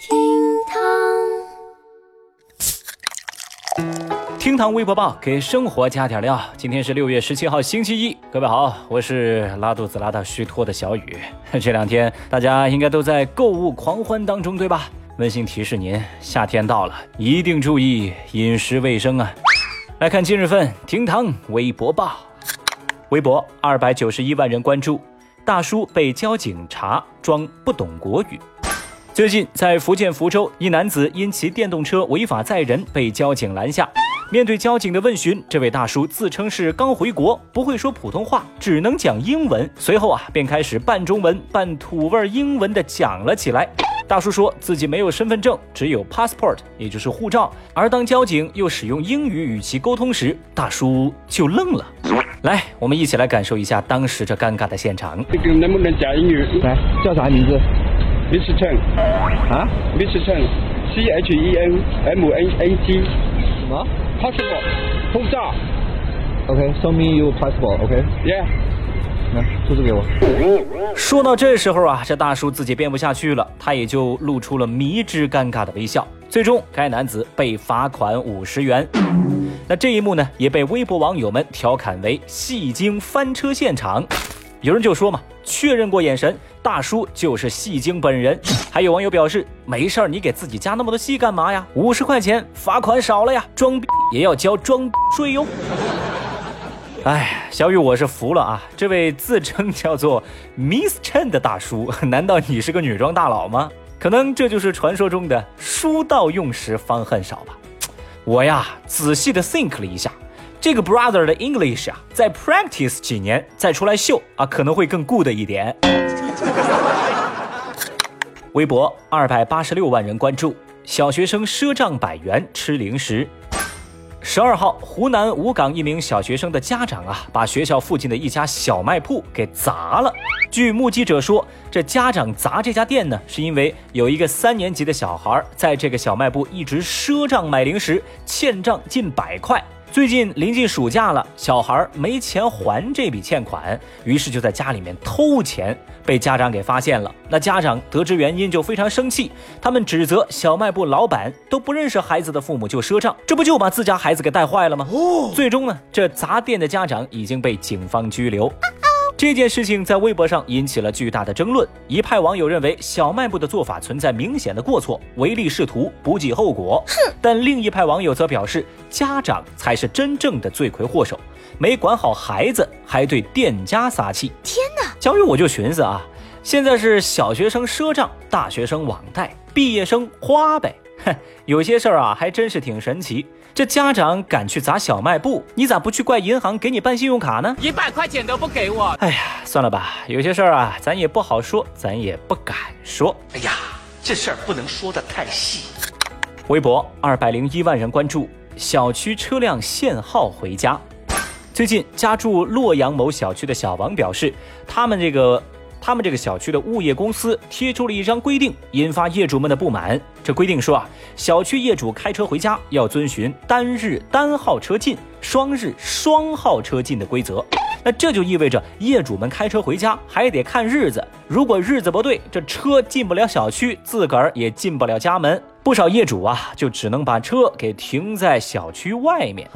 厅堂厅堂微博报给生活加点料。今天是六月十七号，星期一。各位好，我是拉肚子拉到虚脱的小雨。这两天大家应该都在购物狂欢当中，对吧？温馨提示您，夏天到了，一定注意饮食卫生啊！来看今日份厅堂微博报，微博二百九十一万人关注，大叔被交警查装不懂国语。最近在福建福州，一男子因骑电动车违法载人被交警拦下。面对交警的问询，这位大叔自称是刚回国，不会说普通话，只能讲英文。随后啊，便开始半中文半土味英文的讲了起来。大叔说自己没有身份证，只有 passport，也就是护照。而当交警又使用英语与其沟通时，大叔就愣了。来，我们一起来感受一下当时这尴尬的现场。这个能不能讲英语？来，叫啥名字？Mr. Chen 啊，Mr. Chen，C H E N M N A T，什么？passport 护照？OK，show me your passport。OK，Yeah。来，出示给我。说到这时候啊，这大叔自己编不下去了，他也就露出了迷之尴尬的微笑。最终，该男子被罚款五十元。那这一幕呢，也被微博网友们调侃为“戏精翻车现场”。有人就说嘛，确认过眼神，大叔就是戏精本人。还有网友表示，没事儿，你给自己加那么多戏干嘛呀？五十块钱罚款少了呀，装逼也要交装逼税哟。哎，小雨，我是服了啊！这位自称叫做 Miss Chen 的大叔，难道你是个女装大佬吗？可能这就是传说中的书到用时方恨少吧。我呀，仔细的 think 了一下。这个 brother 的 English 啊，再 practice 几年再出来秀啊，可能会更 good 一点。微博二百八十六万人关注，小学生赊账百元吃零食。十二号，湖南武岗一名小学生的家长啊，把学校附近的一家小卖铺给砸了。据目击者说，这家长砸这家店呢，是因为有一个三年级的小孩在这个小卖部一直赊账买零食，欠账近百块。最近临近暑假了，小孩没钱还这笔欠款，于是就在家里面偷钱，被家长给发现了。那家长得知原因就非常生气，他们指责小卖部老板都不认识孩子的父母就赊账，这不就把自家孩子给带坏了吗？最终呢，这砸店的家长已经被警方拘留。这件事情在微博上引起了巨大的争论。一派网友认为小卖部的做法存在明显的过错，唯利是图，不计后果。哼！但另一派网友则表示，家长才是真正的罪魁祸首，没管好孩子，还对店家撒气。天哪！小雨，我就寻思啊，现在是小学生赊账，大学生网贷，毕业生花呗。哼，有些事儿啊，还真是挺神奇。这家长敢去砸小卖部，你咋不去怪银行给你办信用卡呢？一百块钱都不给我！哎呀，算了吧，有些事儿啊，咱也不好说，咱也不敢说。哎呀，这事儿不能说的太细。微博二百零一万人关注，小区车辆限号回家。最近家住洛阳某小区的小王表示，他们这个。他们这个小区的物业公司贴出了一张规定，引发业主们的不满。这规定说啊，小区业主开车回家要遵循单日单号车进、双日双号车进的规则。那这就意味着业主们开车回家还得看日子，如果日子不对，这车进不了小区，自个儿也进不了家门。不少业主啊，就只能把车给停在小区外面。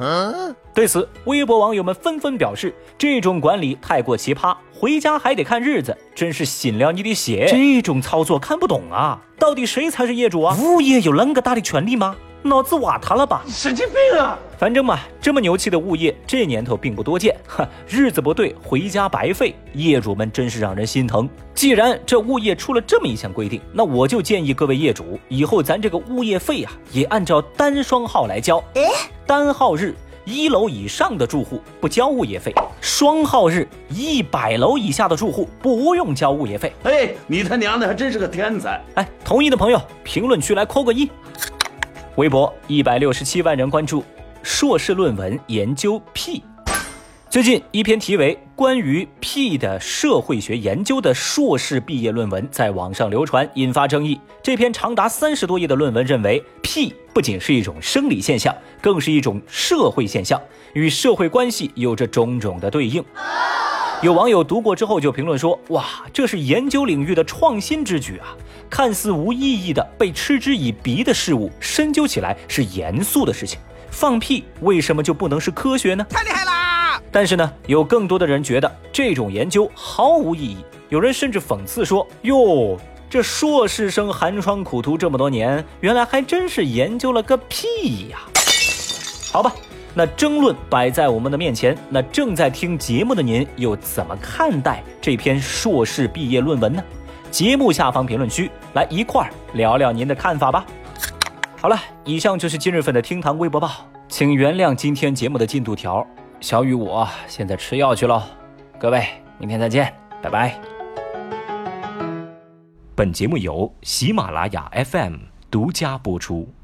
对此，微博网友们纷纷表示，这种管理太过奇葩，回家还得看日子，真是信了你的血！这种操作看不懂啊，到底谁才是业主啊？物业有那么大的权利吗？脑子瓦塌了吧？神经病啊！反正嘛，这么牛气的物业，这年头并不多见。哈，日子不对，回家白费，业主们真是让人心疼。既然这物业出了这么一项规定，那我就建议各位业主，以后咱这个物业费啊，也按照单双号来交。哎，单号日，一楼以上的住户不交物业费；双号日，一百楼以下的住户不用交物业费。哎，你他娘的还真是个天才！哎，同意的朋友，评论区来扣个一。微博一百六十七万人关注，硕士论文研究屁。最近一篇题为《关于屁的社会学研究》的硕士毕业论文在网上流传，引发争议。这篇长达三十多页的论文认为，屁不仅是一种生理现象，更是一种社会现象，与社会关系有着种种的对应。有网友读过之后就评论说：“哇，这是研究领域的创新之举啊！看似无意义的被嗤之以鼻的事物，深究起来是严肃的事情。放屁为什么就不能是科学呢？太厉害啦！但是呢，有更多的人觉得这种研究毫无意义。有人甚至讽刺说：哟，这硕士生寒窗苦读这么多年，原来还真是研究了个屁呀！好吧。”那争论摆在我们的面前，那正在听节目的您又怎么看待这篇硕士毕业论文呢？节目下方评论区来一块儿聊聊您的看法吧。好了，以上就是今日份的厅堂微博报，请原谅今天节目的进度条。小雨，我现在吃药去喽，各位，明天再见，拜拜。本节目由喜马拉雅 FM 独家播出。